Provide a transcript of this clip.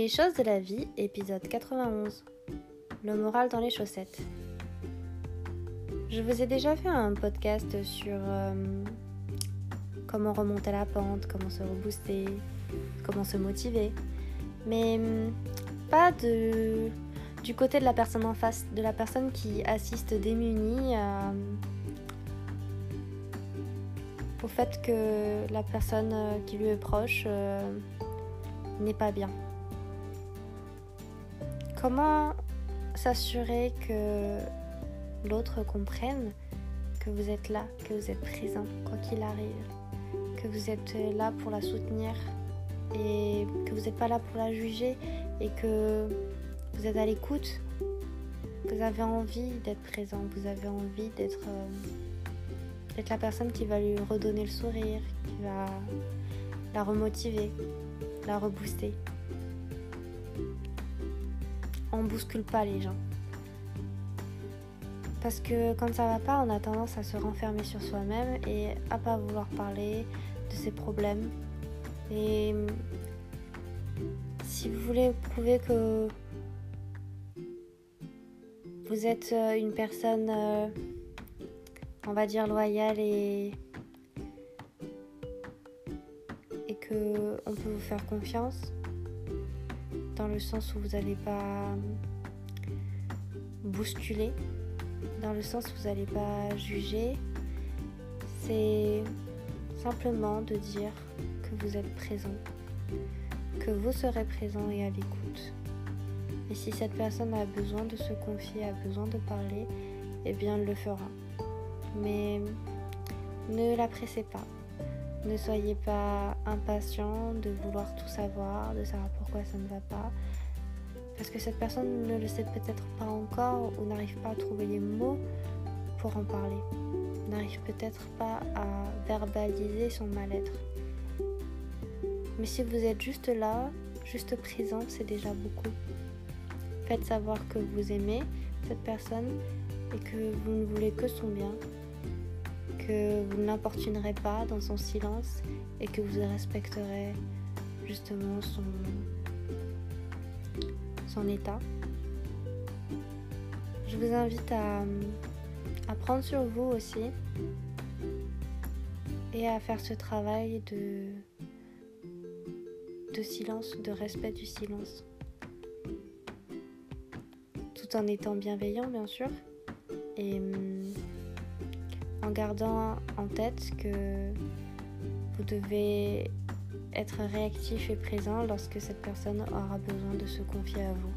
Les choses de la vie, épisode 91. Le moral dans les chaussettes. Je vous ai déjà fait un podcast sur euh, comment remonter la pente, comment se rebooster, comment se motiver. Mais hum, pas de, du côté de la personne en face, de la personne qui assiste démunie à, au fait que la personne euh, qui lui est proche euh, n'est pas bien. Comment s'assurer que l'autre comprenne que vous êtes là, que vous êtes présent, quoi qu'il arrive, que vous êtes là pour la soutenir et que vous n'êtes pas là pour la juger et que vous êtes à l'écoute, vous avez envie d'être présent, vous avez envie d'être euh, la personne qui va lui redonner le sourire, qui va la remotiver, la rebooster. On bouscule pas les gens. Parce que quand ça va pas, on a tendance à se renfermer sur soi-même et à pas vouloir parler de ses problèmes. Et si vous voulez prouver que vous êtes euh, une personne, euh, on va dire, loyale et, et que on peut vous faire confiance, dans le sens où vous n'allez pas bousculer, dans le sens où vous n'allez pas juger, c'est simplement de dire que vous êtes présent, que vous serez présent et à l'écoute. Et si cette personne a besoin de se confier, a besoin de parler, eh bien elle le fera. Mais ne la pressez pas. Ne soyez pas impatient de vouloir tout savoir, de savoir pourquoi ça ne va pas. Parce que cette personne ne le sait peut-être pas encore ou n'arrive pas à trouver les mots pour en parler. N'arrive peut-être pas à verbaliser son mal-être. Mais si vous êtes juste là, juste présent, c'est déjà beaucoup. Faites savoir que vous aimez cette personne et que vous ne voulez que son bien, que vous ne l'importunerez pas dans son silence et que vous respecterez justement son, son état. Je vous invite à, à prendre sur vous aussi et à faire ce travail de, de silence, de respect du silence en étant bienveillant bien sûr et hum, en gardant en tête que vous devez être réactif et présent lorsque cette personne aura besoin de se confier à vous.